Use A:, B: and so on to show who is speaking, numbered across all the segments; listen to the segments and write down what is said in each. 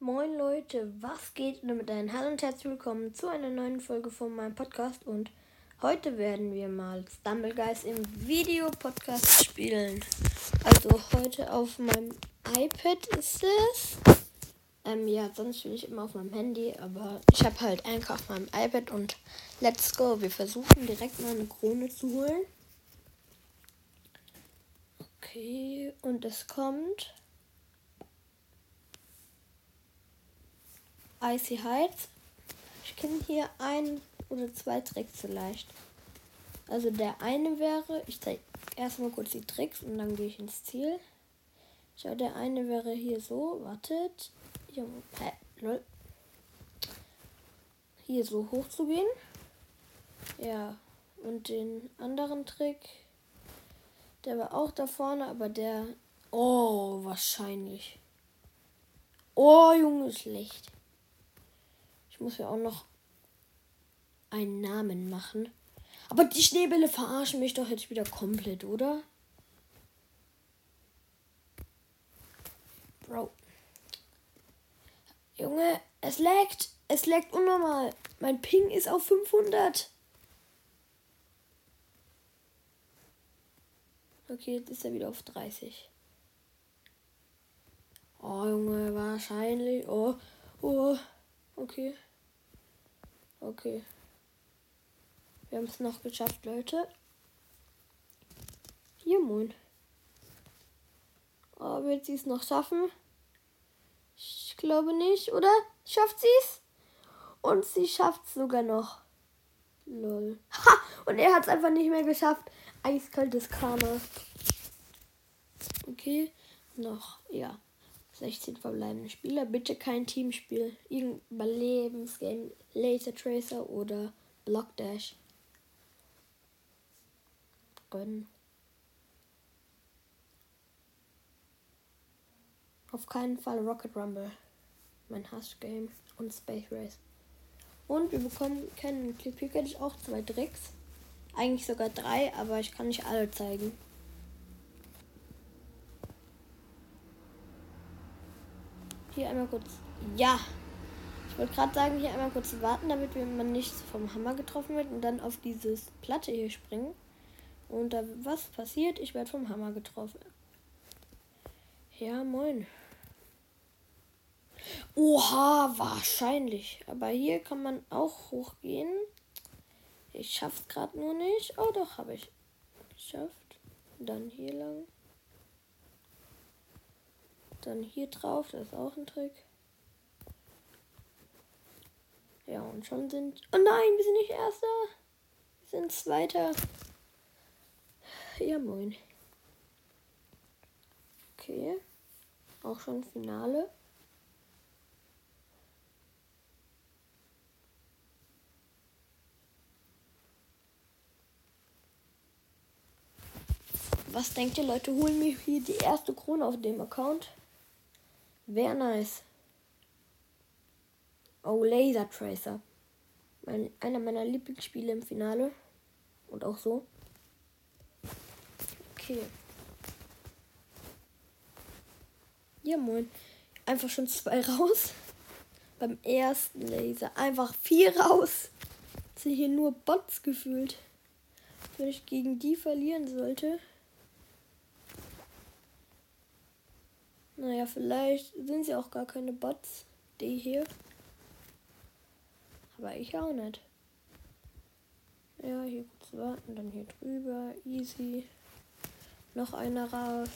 A: Moin Leute, was geht? Und damit ein Hallo und herzlich willkommen zu einer neuen Folge von meinem Podcast. Und heute werden wir mal Stumble Guys im Videopodcast spielen. Also heute auf meinem iPad ist es. Ähm, ja, sonst bin ich immer auf meinem Handy, aber ich habe halt einfach auf meinem iPad und let's go. Wir versuchen direkt mal eine Krone zu holen. Okay, und es kommt. Icy Heights. Ich kenne hier ein oder zwei Tricks vielleicht. Also der eine wäre, ich zeige erstmal kurz die Tricks und dann gehe ich ins Ziel. Schau, der eine wäre hier so, wartet. Hier. Hier so hoch zu gehen. Ja, und den anderen Trick, der war auch da vorne, aber der, oh, wahrscheinlich. Oh, Junge, schlecht. Ich muss mir auch noch einen Namen machen. Aber die Schneebälle verarschen mich doch jetzt wieder komplett, oder? Bro. Junge, es laggt. Es laggt unnormal. Mein Ping ist auf 500. Okay, jetzt ist er wieder auf 30. Oh, Junge, wahrscheinlich. Oh, oh. Okay. Okay. Wir haben es noch geschafft, Leute. Hier, moin. Oh, wird sie es noch schaffen? Ich glaube nicht, oder? Schafft sie es? Und sie schafft es sogar noch. Lol. Ha! Und er hat es einfach nicht mehr geschafft. Eiskaltes Karma. Okay. Noch, ja. 16 verbleibende Spieler. Bitte kein Teamspiel. Irgendein Überlebensgame. Laser Tracer oder Block Dash. Gönnen. Auf keinen Fall Rocket Rumble. Mein Hassgame. Und Space Race. Und wir bekommen keinen Clip. Ich auch zwei Tricks. Eigentlich sogar drei, aber ich kann nicht alle zeigen. Hier einmal kurz. Ja. Ich wollte gerade sagen, hier einmal kurz warten, damit man nicht vom Hammer getroffen wird und dann auf dieses Platte hier springen. Und da was passiert? Ich werde vom Hammer getroffen. Ja, moin. Oha, wahrscheinlich. Aber hier kann man auch hochgehen. Ich schaff's gerade nur nicht. Oh, doch, habe ich geschafft. Dann hier lang. Dann hier drauf, das ist auch ein Trick. Ja, und schon sind. Oh nein, wir sind nicht Erster. Wir sind Zweiter. Ja, moin. Okay. Auch schon Finale. Was denkt ihr, Leute? Holen mir hier die erste Krone auf dem Account? Wäre nice. Oh, Laser Tracer. Mein, einer meiner Lieblingsspiele im Finale. Und auch so. Okay. Ja, moin. Einfach schon zwei raus. Beim ersten Laser. Einfach vier raus. Jetzt sind hier nur Bots gefühlt. Wenn ich gegen die verlieren sollte. Naja, vielleicht sind sie auch gar keine Bots, die hier. Aber ich auch nicht. Ja, hier kurz warten, dann hier drüber. Easy. Noch einer raus.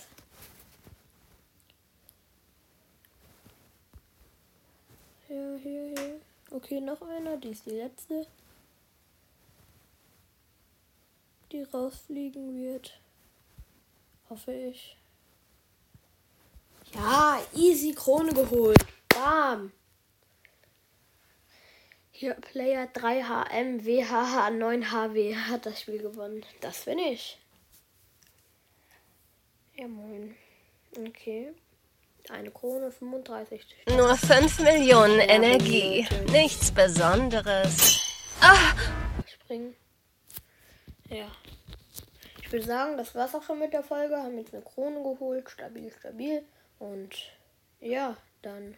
A: Ja, hier, hier. Okay, noch einer. Die ist die letzte. Die rausfliegen wird. Hoffe ich. Ja, easy Krone geholt. Bam. Hier Player 3HM WHH 9HW hat das Spiel gewonnen. Das bin ich. Ja, moin. Okay. Eine Krone 35.
B: Nur 5 Millionen ja, Energie. Nichts Besonderes.
A: Ah! Springen. Ja. Ich würde sagen, das war's auch schon mit der Folge. Haben jetzt eine Krone geholt. Stabil, stabil. Und ja, dann